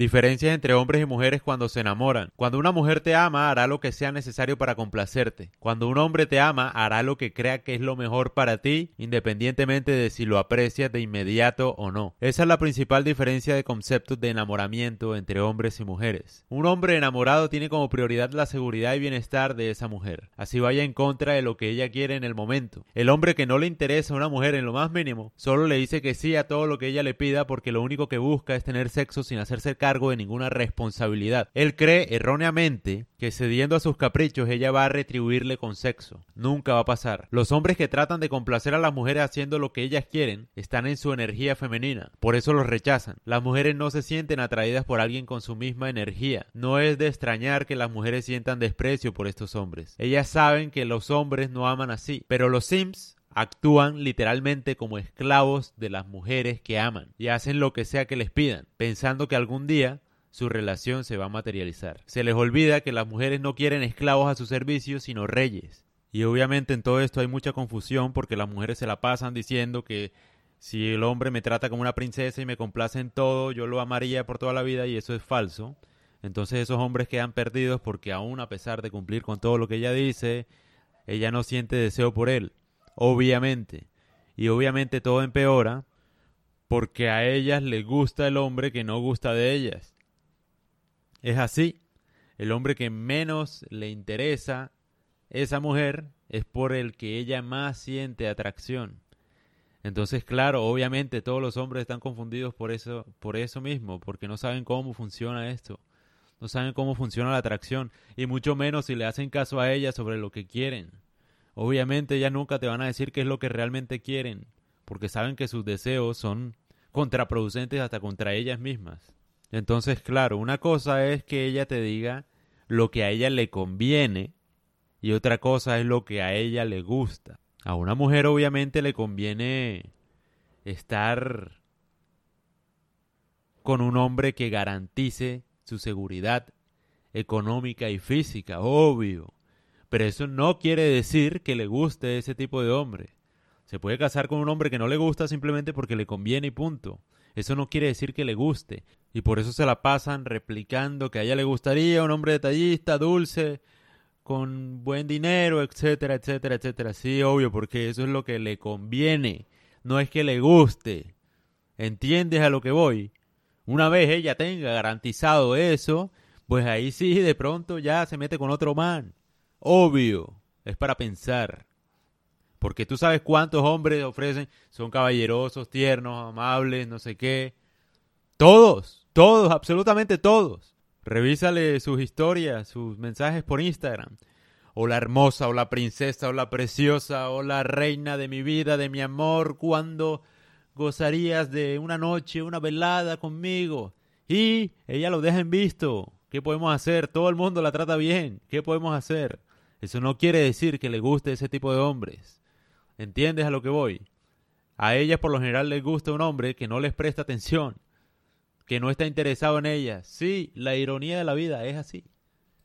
Diferencias entre hombres y mujeres cuando se enamoran. Cuando una mujer te ama, hará lo que sea necesario para complacerte. Cuando un hombre te ama, hará lo que crea que es lo mejor para ti, independientemente de si lo aprecias de inmediato o no. Esa es la principal diferencia de conceptos de enamoramiento entre hombres y mujeres. Un hombre enamorado tiene como prioridad la seguridad y bienestar de esa mujer. Así vaya en contra de lo que ella quiere en el momento. El hombre que no le interesa a una mujer en lo más mínimo, solo le dice que sí a todo lo que ella le pida porque lo único que busca es tener sexo sin hacerse cargo de ninguna responsabilidad. Él cree erróneamente que cediendo a sus caprichos ella va a retribuirle con sexo. Nunca va a pasar. Los hombres que tratan de complacer a las mujeres haciendo lo que ellas quieren están en su energía femenina. Por eso los rechazan. Las mujeres no se sienten atraídas por alguien con su misma energía. No es de extrañar que las mujeres sientan desprecio por estos hombres. Ellas saben que los hombres no aman así. Pero los Sims actúan literalmente como esclavos de las mujeres que aman y hacen lo que sea que les pidan, pensando que algún día su relación se va a materializar. Se les olvida que las mujeres no quieren esclavos a su servicio, sino reyes. Y obviamente en todo esto hay mucha confusión porque las mujeres se la pasan diciendo que si el hombre me trata como una princesa y me complace en todo, yo lo amaría por toda la vida y eso es falso. Entonces esos hombres quedan perdidos porque aún a pesar de cumplir con todo lo que ella dice, ella no siente deseo por él obviamente. Y obviamente todo empeora porque a ellas les gusta el hombre que no gusta de ellas. Es así. El hombre que menos le interesa esa mujer es por el que ella más siente atracción. Entonces, claro, obviamente todos los hombres están confundidos por eso, por eso mismo, porque no saben cómo funciona esto. No saben cómo funciona la atracción y mucho menos si le hacen caso a ella sobre lo que quieren. Obviamente ellas nunca te van a decir qué es lo que realmente quieren, porque saben que sus deseos son contraproducentes hasta contra ellas mismas. Entonces, claro, una cosa es que ella te diga lo que a ella le conviene y otra cosa es lo que a ella le gusta. A una mujer obviamente le conviene estar con un hombre que garantice su seguridad económica y física, obvio. Pero eso no quiere decir que le guste ese tipo de hombre. Se puede casar con un hombre que no le gusta simplemente porque le conviene y punto. Eso no quiere decir que le guste. Y por eso se la pasan replicando que a ella le gustaría un hombre detallista, dulce, con buen dinero, etcétera, etcétera, etcétera. Sí, obvio, porque eso es lo que le conviene. No es que le guste. ¿Entiendes a lo que voy? Una vez ella tenga garantizado eso, pues ahí sí, de pronto ya se mete con otro man. Obvio, es para pensar. Porque tú sabes cuántos hombres ofrecen, son caballerosos, tiernos, amables, no sé qué. Todos, todos, absolutamente todos. Revísale sus historias, sus mensajes por Instagram. O la hermosa, o la princesa, o la preciosa, o la reina de mi vida, de mi amor, cuando gozarías de una noche, una velada conmigo. Y ella lo deja en visto. ¿Qué podemos hacer? Todo el mundo la trata bien. ¿Qué podemos hacer? Eso no quiere decir que le guste ese tipo de hombres. ¿Entiendes a lo que voy? A ellas por lo general les gusta un hombre que no les presta atención, que no está interesado en ellas. Sí, la ironía de la vida es así.